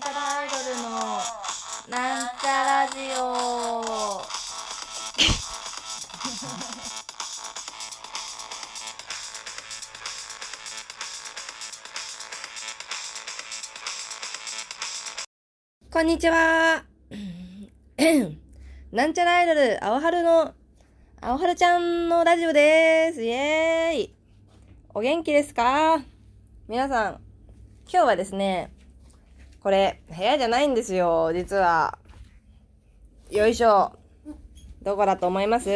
なんちゃらアイドルのなんちゃラジオ。こんにちは。なんちゃらアイドル青春の青春ちゃんのラジオです。イエーイ。お元気ですか？皆さん今日はですねこれ、部屋じゃないんですよ、実は。よいしょ。どこだと思います？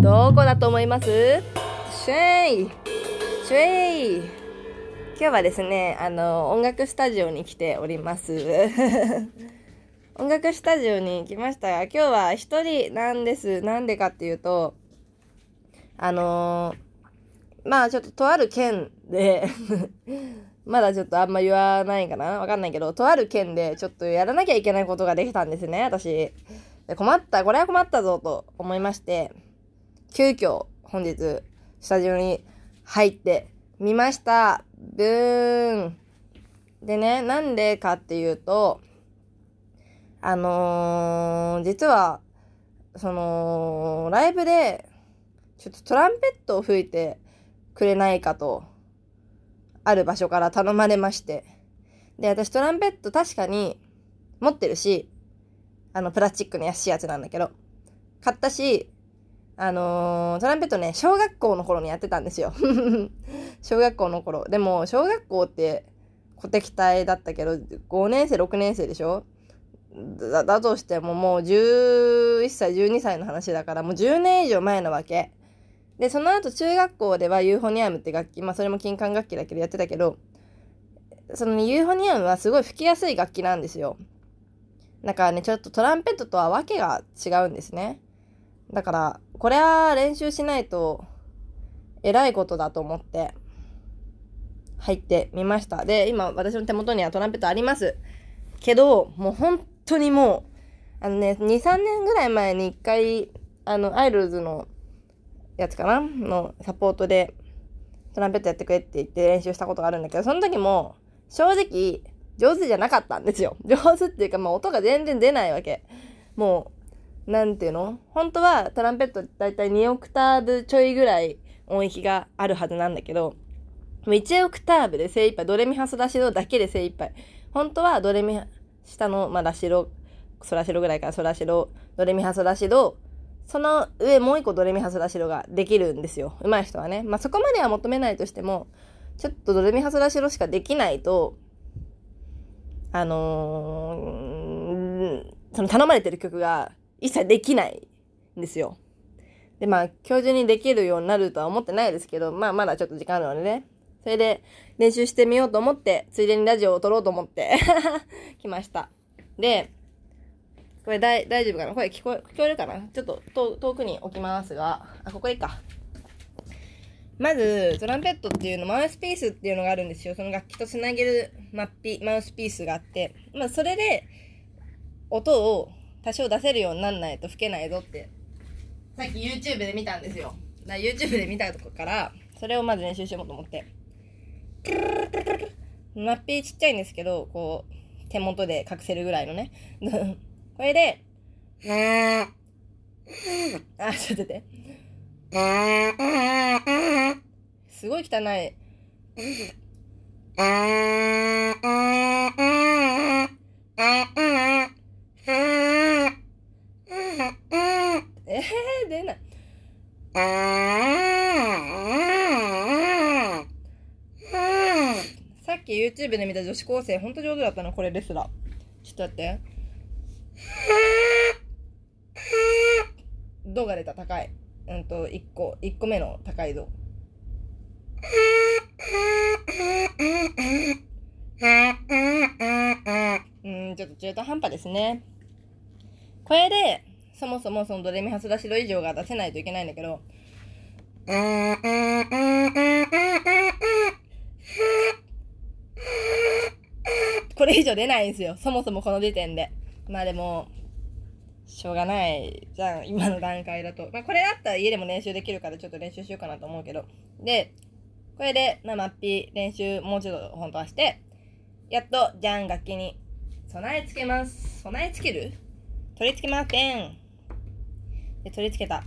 どこだと思います？シェイシェイ今日はですね、あの、音楽スタジオに来ております。音楽スタジオに来ましたが、今日は一人なんです。なんでかっていうと、あのー、まあちょっととある県で まだちょっとあんま言わないかな？わかんないけど、とある県でちょっとやらなきゃいけないことができたんですね、私。で困った、これは困ったぞと思いまして、急遽本日スタジオに入ってみました。ブーン。でね、なんでかっていうと、あのー、実は、その、ライブで、ちょっとトランペットを吹いてくれないかとある場所から頼まれまして。で、私トランペット確かに持ってるし、あの、プラスチックの安いやつなんだけど、買ったし、あのー、トランペットね、小学校の頃にやってたんですよ。小学校の頃。でも、小学校って小敵隊だったけど、5年生、6年生でしょ？だだとしてももう11歳、12歳の話だから、もう10年以上前のわけ。で、その後中学校ではユーフォニアムって楽器、まあそれも金管楽器だけどやってたけど、そのユーフォニアムはすごい吹きやすい楽器なんですよ。だからね、ちょっとトランペットとはわけが違うんですね。だから、これは練習しないと、偉いことだと思って、入ってみました。で、今、私の手元にはトランペットあります。けど、もう本当にもう、あのね、2、3年ぐらい前に一回、あの、アイドルズのやつかな？のサポートでトランペットやってくれって言って練習したことがあるんだけど、その時も正直上手じゃなかったんですよ。上手っていうか、まあ音が全然出ないわけ。もう、なんていうの？本当はトランペットだいたい2オクターブちょいぐらい音域があるはずなんだけど、1オクターブで精一杯、ドレミファソラシドだけで精一杯。本当はドレミ、下の、まあ、ラシド、ソラシドぐらいからソラシド、ドレミファソラシド、その上もう一個ドレミファソラシドができるんですよ。上手い人はね。まあ、そこまでは求めないとしても、ちょっとドレミファソラシドしかできないと、あのー、その頼まれてる曲が一切できないんですよ。で、まあ、今日中にできるようになるとは思ってないですけど、まあ、まだちょっと時間あるのでね。それで、練習してみようと思って、ついでにラジオを撮ろうと思って 来ました。で、これ大丈夫かな？声聞こえ、聞こえるかな？ちょっと遠くに置きますが、あ、ここいいか。まず、トランペットっていうの、マウスピースっていうのがあるんですよ。その楽器とつなげるマッピ、マウスピースがあって、まあ、それで、音を多少出せるようになんないと吹けないぞって、さっき YouTube で見たんですよ。だ YouTube で見たとこから、それをまず練習しようと思って。マッピーちっちゃいんですけど、こう、手元で隠せるぐらいのね。これで、あ、ちょっと待って。すごい汚い。えー、出ない。さっき YouTube で見た女子高生、ほんと上手だったの、これですら。ちょっと待って。度が出た高い。うんと、1個、1個目の高い度。うん、ちょっと中途半端ですね。これで、そもそもそのドレミハスラシド以上が出せないといけないんだけど、これ以上出ないんですよ。そもそもこの時点で。まあでも、しょうがないじゃん、今の段階だと。まあこれだったら家でも練習できるからちょっと練習しようかなと思うけど。で、これで、まあ、マッピー練習もうちょっと本当はして、やっと、じゃん、楽器に備え付けます。備え付ける？取り付けません。で、取り付けた。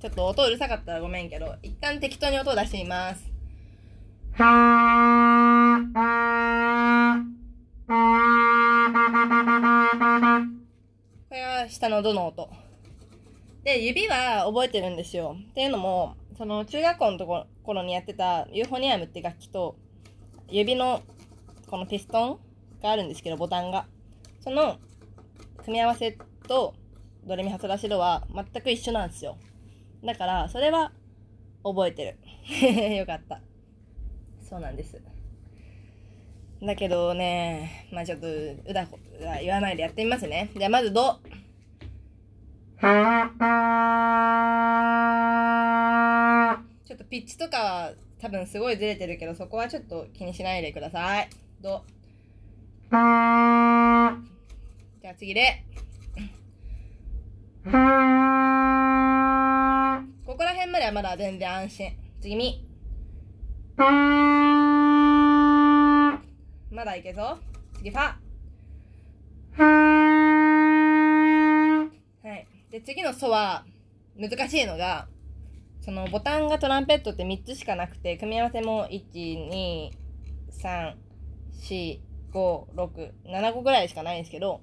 ちょっと音うるさかったらごめんけど、一旦適当に音を出してみます。下のドの音。で、指は覚えてるんですよ。っていうのも、その中学校のところにやってたユーフォニアムって楽器と、指のこのピストンがあるんですけど、ボタンが。その組み合わせとドレミファソラシドは全く一緒なんですよ。だから、それは覚えてる。よかった。そうなんです。だけどね、まあちょっと、うだこ言わないでやってみますね。じゃあまず、ド。ちょっとピッチとかは多分すごいずれてるけど、そこはちょっと気にしないでください。ド。じゃあ次で。ここら辺まではまだ全然安心。次に。まだいけそう次、ファ。で、次のソは、難しいのが、そのボタンがトランペットって3つしかなくて、組み合わせも1、2、3、4、5、6、7個ぐらいしかないんですけど、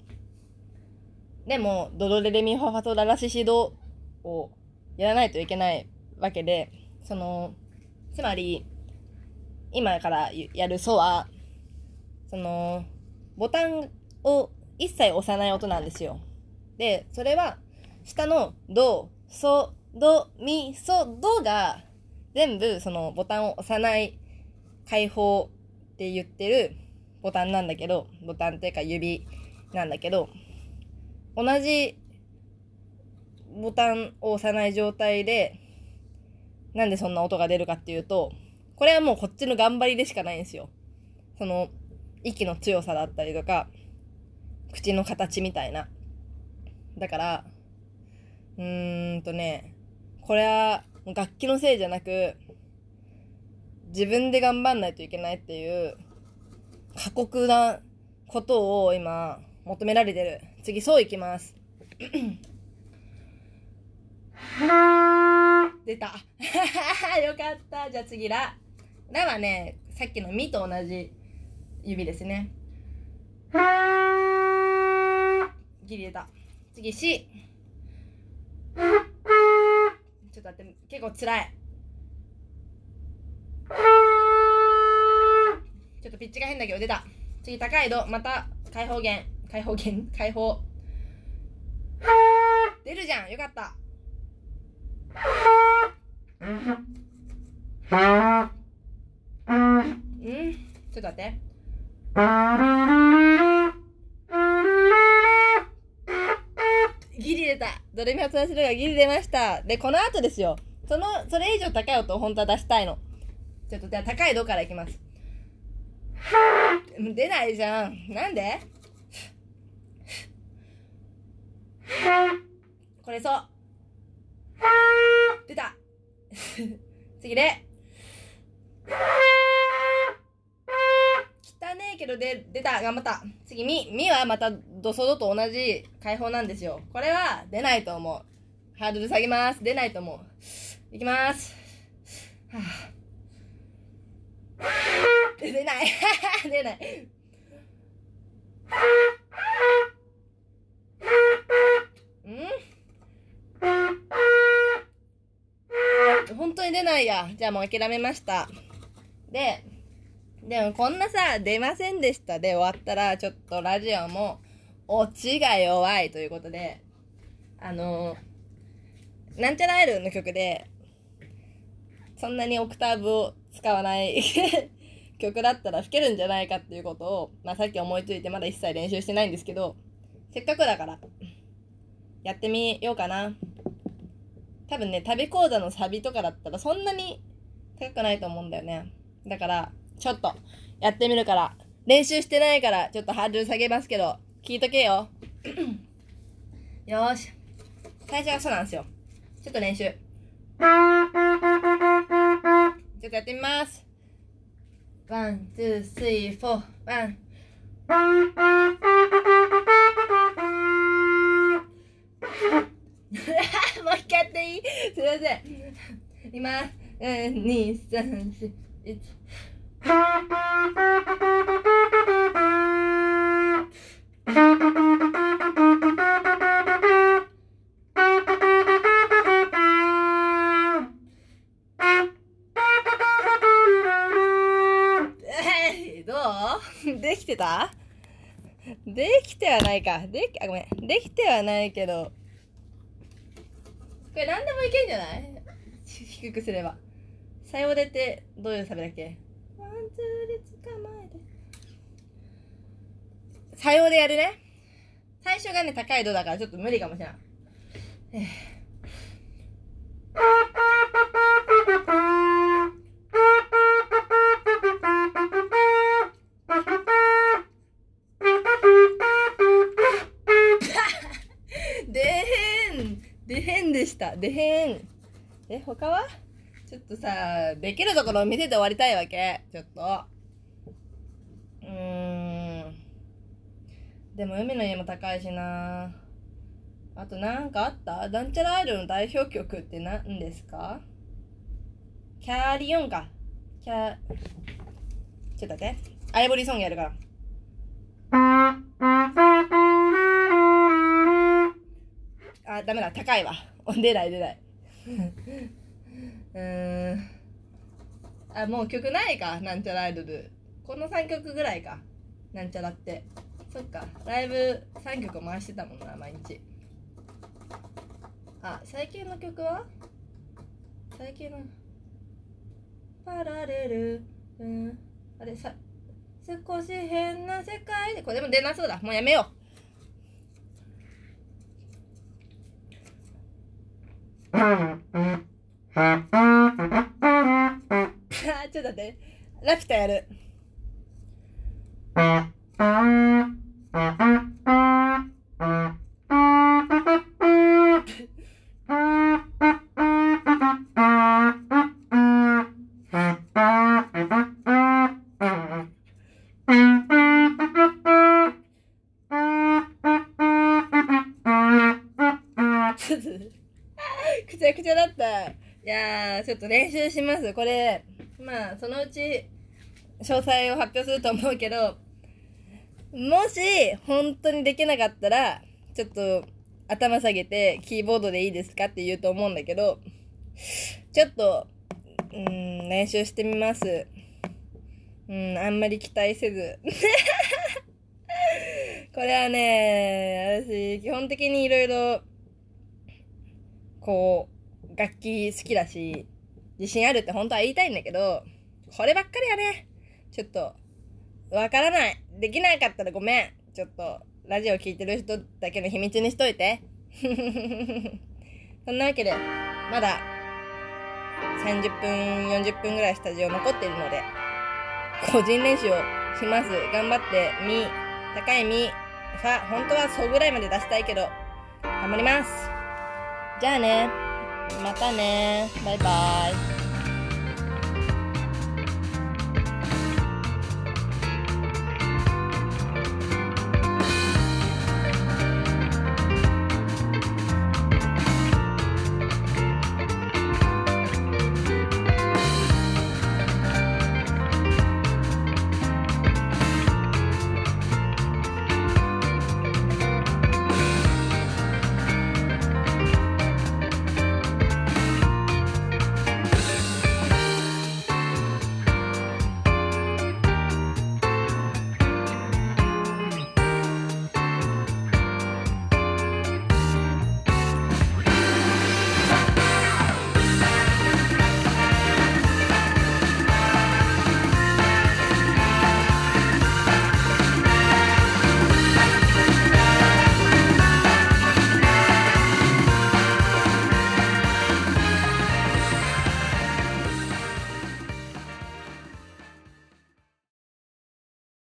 でも、ドドレレミファファソララシシドをやらないといけないわけで、その、つまり、今からやるソは、その、ボタンを一切押さない音なんですよ。で、それは、下のド、ソ、ド、ミ、ソ、ドが、全部そのボタンを押さない解放って言ってるボタンなんだけど、ボタンっていうか指なんだけど、同じボタンを押さない状態で、なんでそんな音が出るかっていうと、これはもうこっちの頑張りでしかないんですよ。その、息の強さだったりとか、口の形みたいな。だから、うーんとね、これは楽器のせいじゃなく、自分で頑張んないといけないっていう過酷なことを今求められてる。次、そういきます。出た。よかった。じゃあ次、ラ。ラはね、さっきのミと同じ指ですね。ギリ出た。次、シ。ちょっと待って、結構辛い。ちょっとピッチが変だけど出た。次、高い度、また、開放弦。開放弦開放。出るじゃんよかった。うん？ちょっと待って。ドレミファソラシドがギリ出ました。で、この後ですよ。その、それ以上高い音を本当は出したいの。ちょっと、じゃあ高い度からいきます。出ないじゃん。なんで？これそう。出た。次で。けどで出た頑張った。次みみはまたドソドと同じ解放なんですよ。これは出ないと思う。ハードル下げます。出ないと思う。いきます。はあ出ない。出ない。ん？本当に出ないや。じゃあもう諦めました。で、でもこんなさ、出ませんでしたで終わったら、ちょっとラジオも、オチが弱いということで、あの、なんちゃらアイルの曲で、そんなにオクターブを使わない曲だったら吹けるんじゃないかっていうことを、まあさっき思いついてまだ一切練習してないんですけど、せっかくだから、やってみようかな。多分ね、旅講座のサビとかだったらそんなに高くないと思うんだよね。だから、ちょっと、やってみるから。練習してないから、ちょっとハードル下げますけど、聞いとけよ。よし。最初はそうなんですよ。ちょっと練習。ちょっとやってみます。 one、two、three、four、one。もう一回やっていい？すいません。今、うん、二、三、四、一。どう？できてた？できてはないか。でき、あ、ごめん。できてはないけど。これ何でもいけんじゃない？低くすれば。さようでってどういうサビだっけ？ワン、ツーで捕まえて。さようでやるね。最初がね、高い度だからちょっと無理かもしれない。えー でへんでへんでした。でへん。え、他は？ちょっとさ、できるところを見せて終わりたいわけ。ちょっと。うーん。でも海の家も高いしな。あとなんかあった？ダンチャラアイドルの代表曲って何ですか？キャリオンか。キャ、ちょっと待って。アイボリーソングやるから。あ、ダメだ。高いわ。出ない出ない。うーん。あ、もう曲ないか。なんちゃらアイドル。この3曲ぐらいか。なんちゃらって。そっか。ライブ3曲回してたもんな、毎日。あ、最近の曲は？最近の？パラレル。うん。あれ、さ、少し変な世界で。これでも出なそうだ。もうやめよう。あーちょっと待って。ラピュタやる。っと練習します。これ、まあ、そのうち、詳細を発表すると思うけど、もし、本当にできなかったら、ちょっと、頭下げて、キーボードでいいですかって言うと思うんだけど、ちょっと、うん、練習してみます。うん、あんまり期待せず。これはね、私、基本的にいろいろ、こう、楽器好きだし、自信あるって本当は言いたいんだけど、こればっかりはね、ちょっと、わからない。できなかったらごめん。ちょっと、ラジオ聞いてる人だけの秘密にしといて。そんなわけで、まだ、30分、40分ぐらいスタジオ残っているので、個人練習をします。頑張って、み、高いみ、ファ、本当はそうぐらいまで出したいけど、頑張ります。じゃあね。またね。バイバイ。